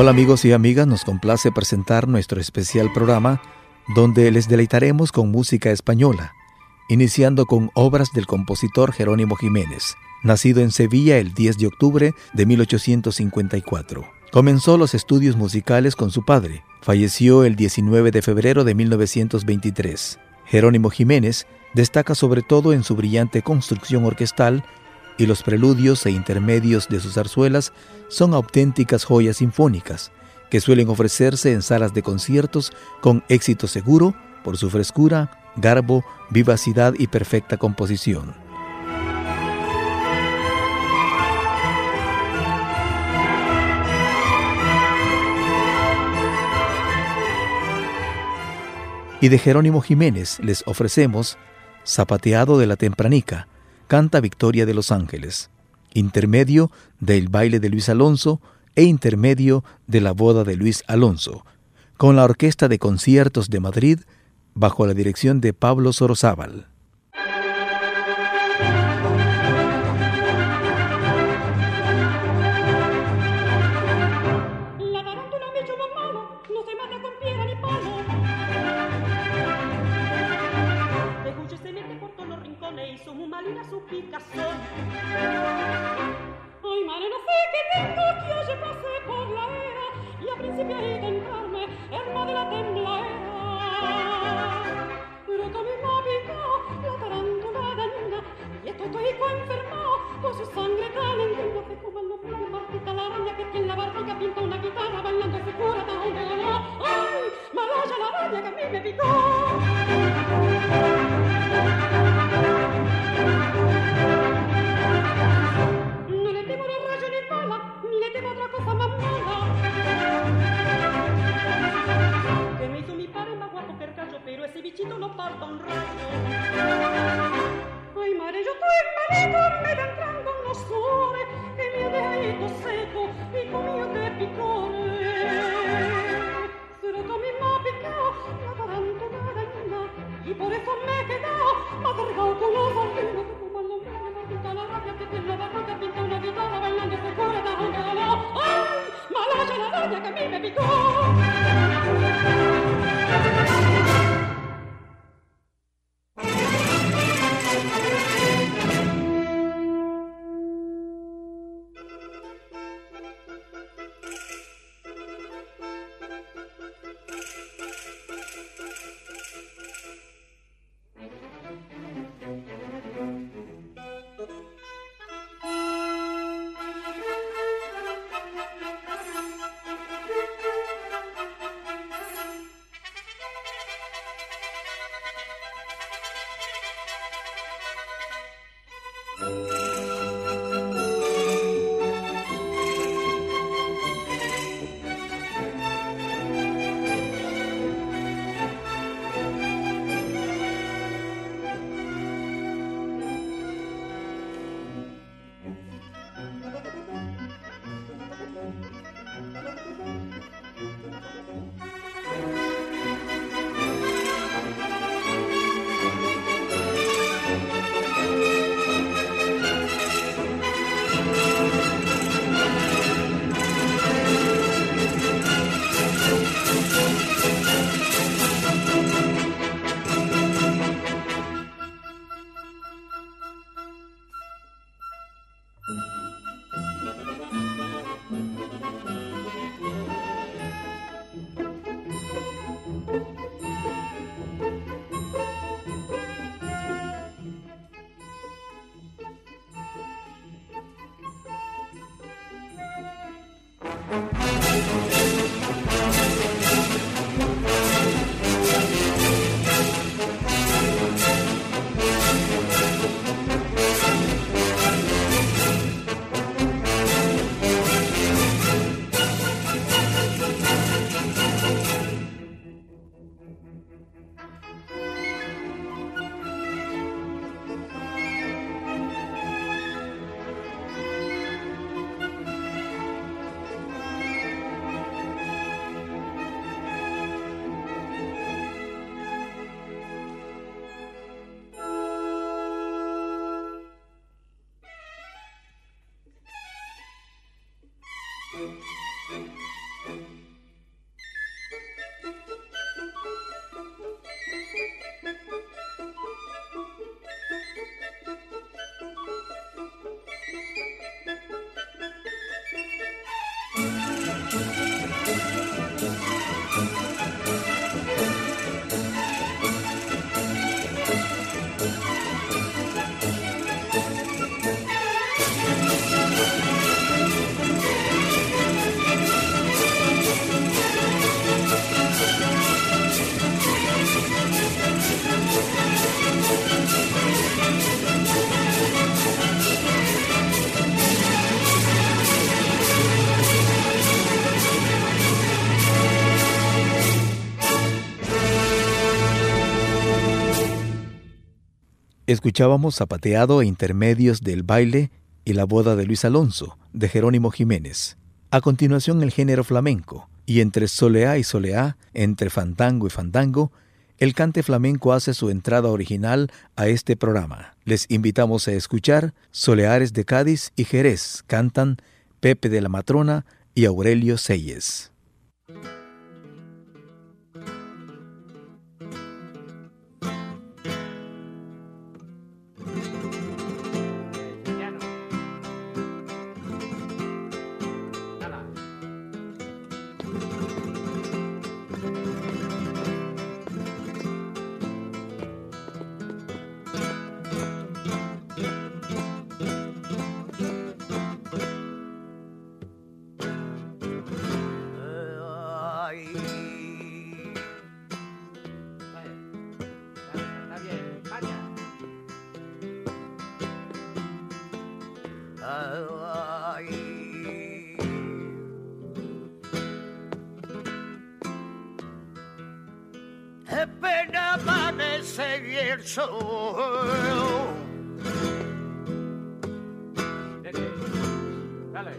Hola amigos y amigas, nos complace presentar nuestro especial programa donde les deleitaremos con música española, iniciando con obras del compositor Jerónimo Jiménez, nacido en Sevilla el 10 de octubre de 1854. Comenzó los estudios musicales con su padre, falleció el 19 de febrero de 1923. Jerónimo Jiménez destaca sobre todo en su brillante construcción orquestal y los preludios e intermedios de sus zarzuelas son auténticas joyas sinfónicas que suelen ofrecerse en salas de conciertos con éxito seguro por su frescura, garbo, vivacidad y perfecta composición. Y de Jerónimo Jiménez les ofrecemos Zapateado de la Tempranica, canta Victoria de los Ángeles, intermedio del baile de Luis Alonso e intermedio de la boda de Luis Alonso, con la Orquesta de Conciertos de Madrid bajo la dirección de Pablo Sorozábal. porta un. Ai mare. Escuchábamos zapateado e intermedios del baile y la boda de Luis Alonso, de Jerónimo Jiménez. A continuación el género flamenco, y entre soleá y soleá, entre fandango y fandango, el cante flamenco hace su entrada original a este programa. Les invitamos a escuchar Soleares de Cádiz y Jerez, cantan Pepe de la Matrona y Aurelio Seyes. Pena amanece y el sol. Dale.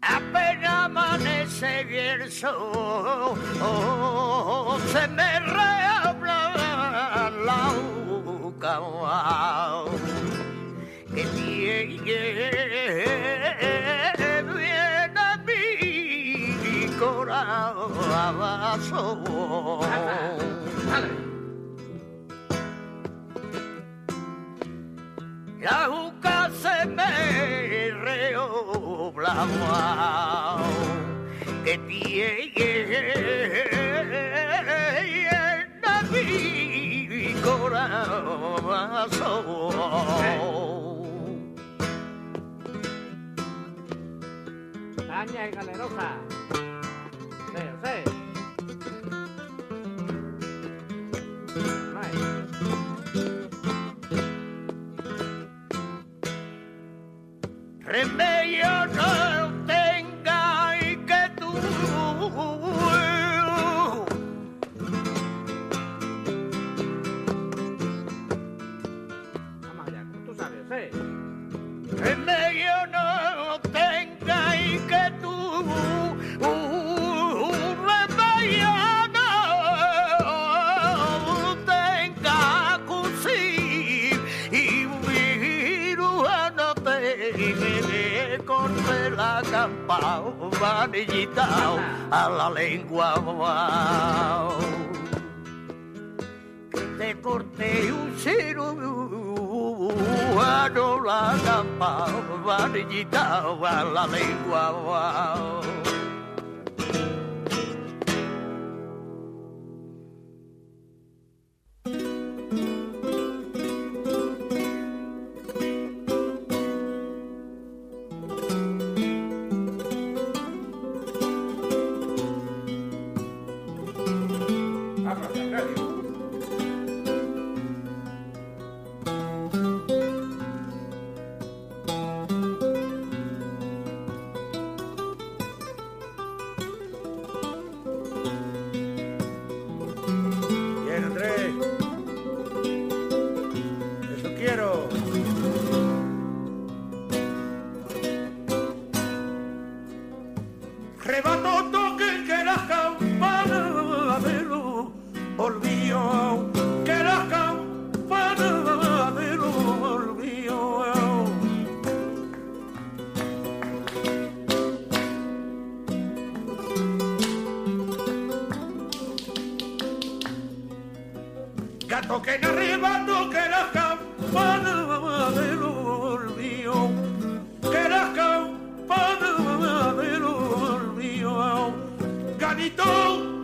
Apenas amanece y el sol se me reabla la boca tiene bien a mi corazón. La juca se me reoblaba que tiene mi corazón. Caña y galerosa. Sí, sí. Corte la campanillita a la lengua que te corte un cirujano la campanillita a la lengua.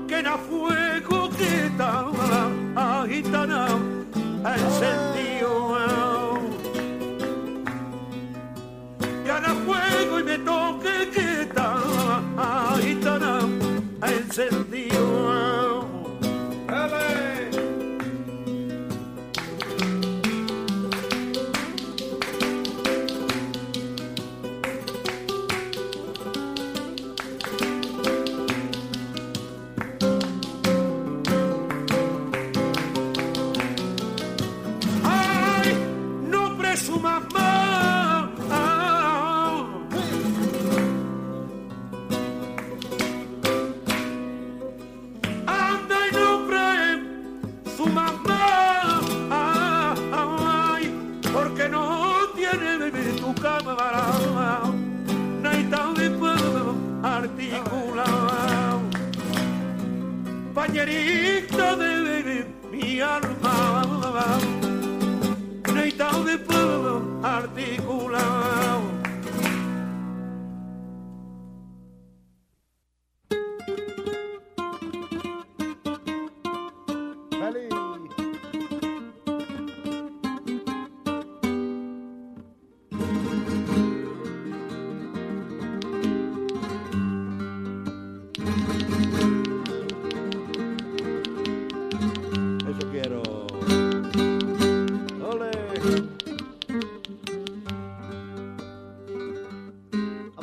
Que na fuego que estaba agitana encendido. Gana fuego y me toque que estaba compañerita de mi alma, necesitado de pueblo articulado.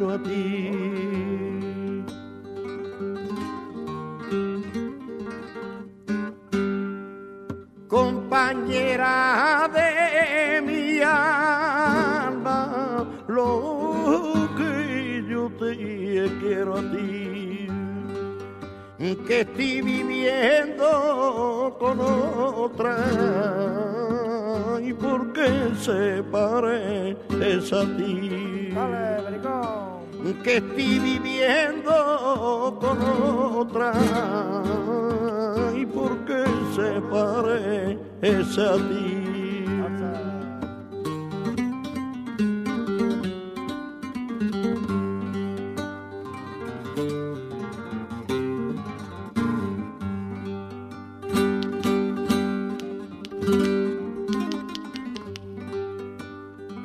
quiero a ti. Compañera de mi alma, lo que yo te quiero a ti que estoy viviendo con otra y por qué se parece a ti Dale. Que estoy viviendo con otra. Y por qué se parece a ti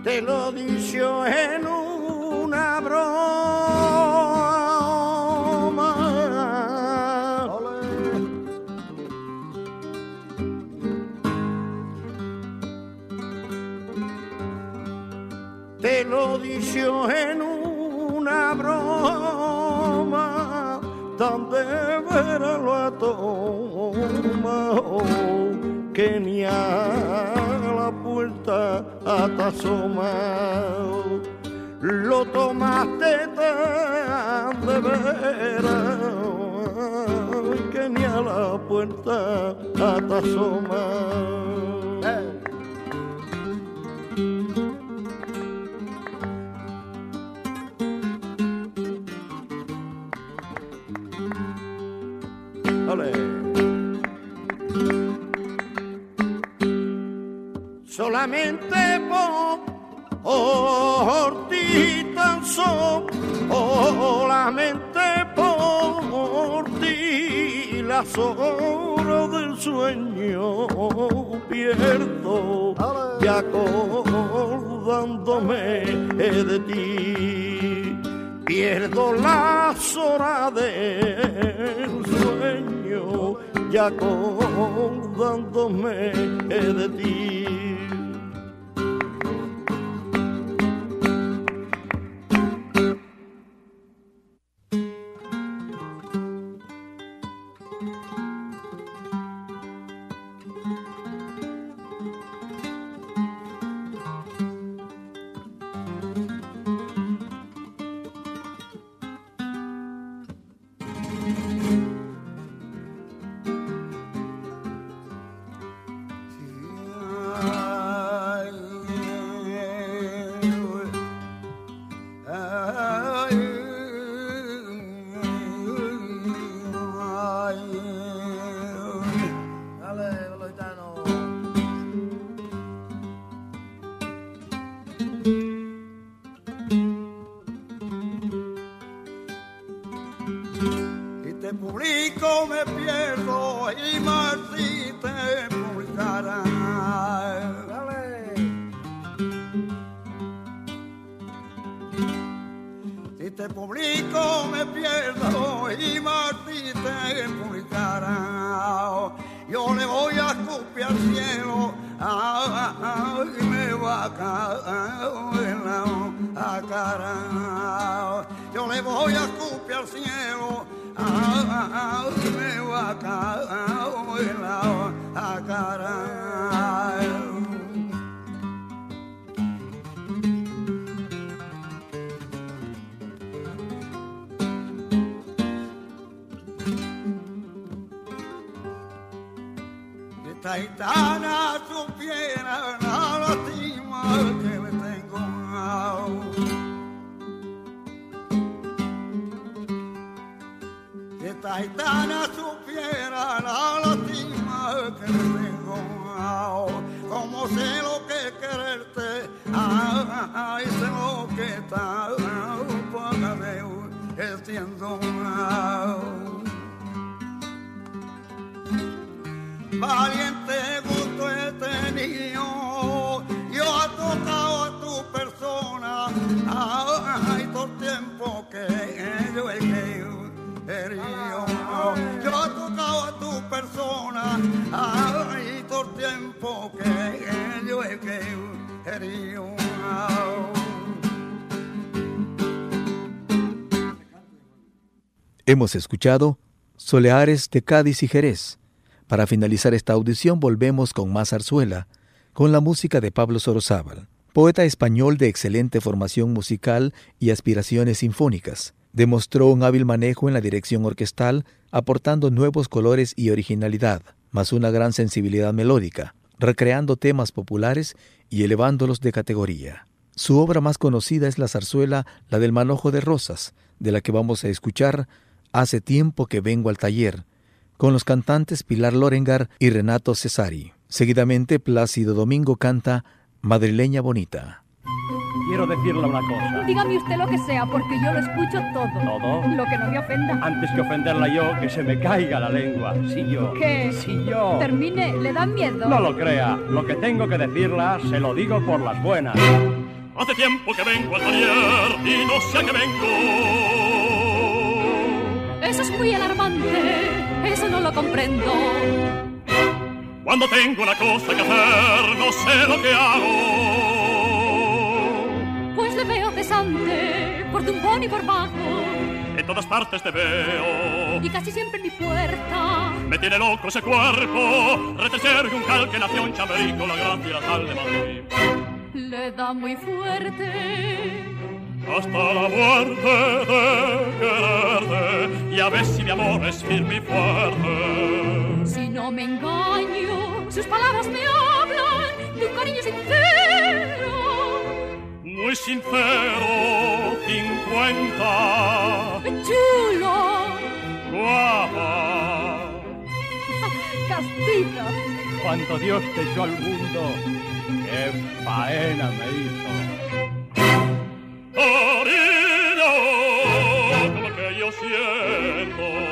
te lo dijo en una asomado. Lo tomaste tan de veras que ni a la puerta hasta asomado. Ole. Solamente por ti tan solamente por ti las horas del sueño pierdo, y acordándome de ti. Pierdo las horas del sueño, y acordándome de ti. Si te publico me pierdo y Martí te publicará. Yo le voy a escupir al cielo y me va a caer en la cara. Yo le voy a escupir al cielo y me va a caer en la cara. Taitana supiera la lástima que le tengo. Que Taitana supiera la lástima que le tengo. Como sé lo que quererte, ay, sé lo que está, págame, estiendo. valiente Hemos escuchado Soleares de Cádiz y Jerez para finalizar esta audición volvemos con más zarzuela, con la música de Pablo Sorozábal, poeta español de excelente formación musical y aspiraciones sinfónicas. Demostró un hábil manejo en la dirección orquestal, aportando nuevos colores y originalidad, más una gran sensibilidad melódica, recreando temas populares y elevándolos de categoría. Su obra más conocida es la zarzuela La del Manojo de Rosas, de la que vamos a escuchar Hace tiempo que vengo al taller, con los cantantes Pilar Lorengar y Renato Cesari. Seguidamente, Plácido Domingo canta Madrileña Bonita. Quiero decirle una cosa. Dígame usted lo que sea, porque yo lo escucho todo. ¿Todo? Lo que no me ofenda. Antes que ofenderla yo, que se me caiga la lengua. Si yo. ¿Qué? Si yo. Termine, ¿le dan miedo? No lo crea. Lo que tengo que decirla, se lo digo por las buenas. Hace tiempo que vengo al taller y no sé a qué vengo. Eso es muy alarmante eso no lo comprendo. Cuando tengo una cosa que hacer, no sé lo que hago. Y por bajo. En todas partes te veo. Y casi siempre en mi puerta. Me tiene loco ese cuerpo. Retecer un calque nació en Chamerico, la gracia y la sal de Madrid. Le da muy fuerte hasta la muerte de quererte y a ver si mi amor es firme y fuerte. Si no me engaño, sus palabras me hablan de un cariño sincero. Muy sincero, cincuenta. Chulo. Guapa. Castiga. Cuando Dios te echó al mundo, qué faena me hizo cariño, como que yo siento,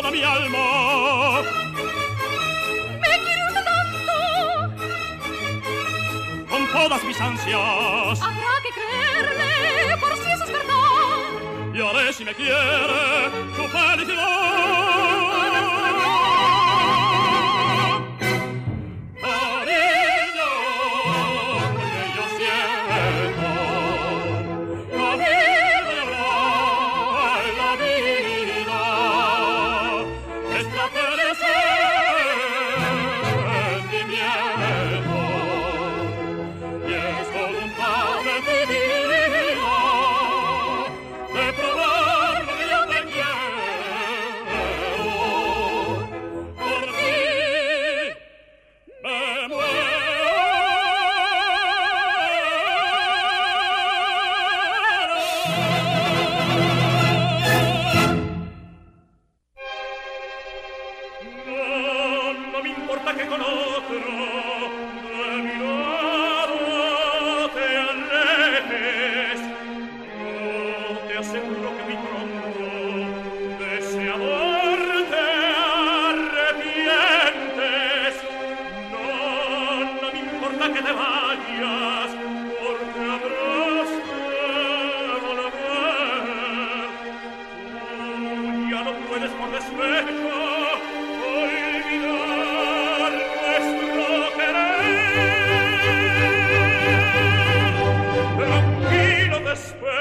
toda mi alma. Me quiere usted tanto. Con todas mis ansias. Habrá que creerle por si eso es verdad. Y haré si me quiere tu felicidad.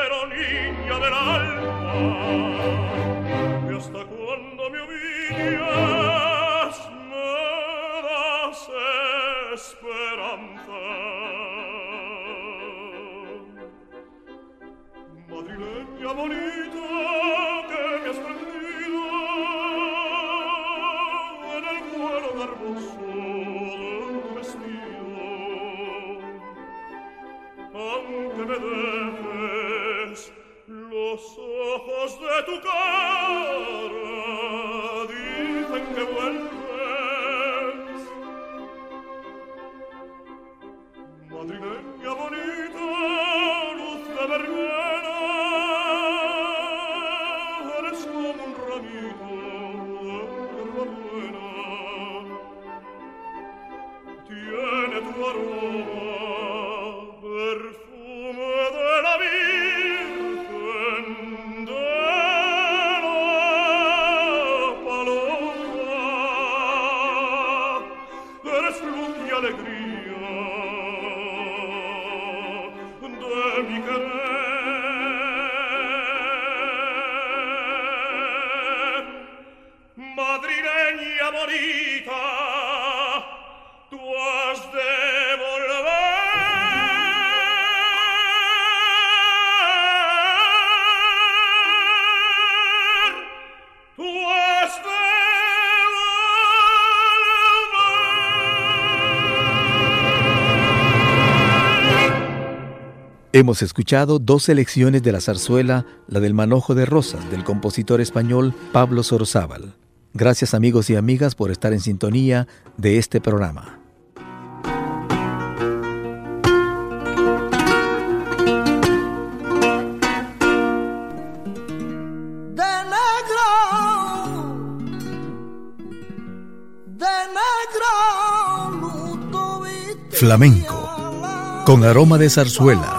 Te espero, niña del alma, Hemos escuchado dos selecciones de la zarzuela, la del manojo de rosas, del compositor español Pablo Sorozábal. Gracias amigos y amigas por estar en sintonía de este programa. de negro, de negro, no tuviste Flamenco, con aroma de zarzuela.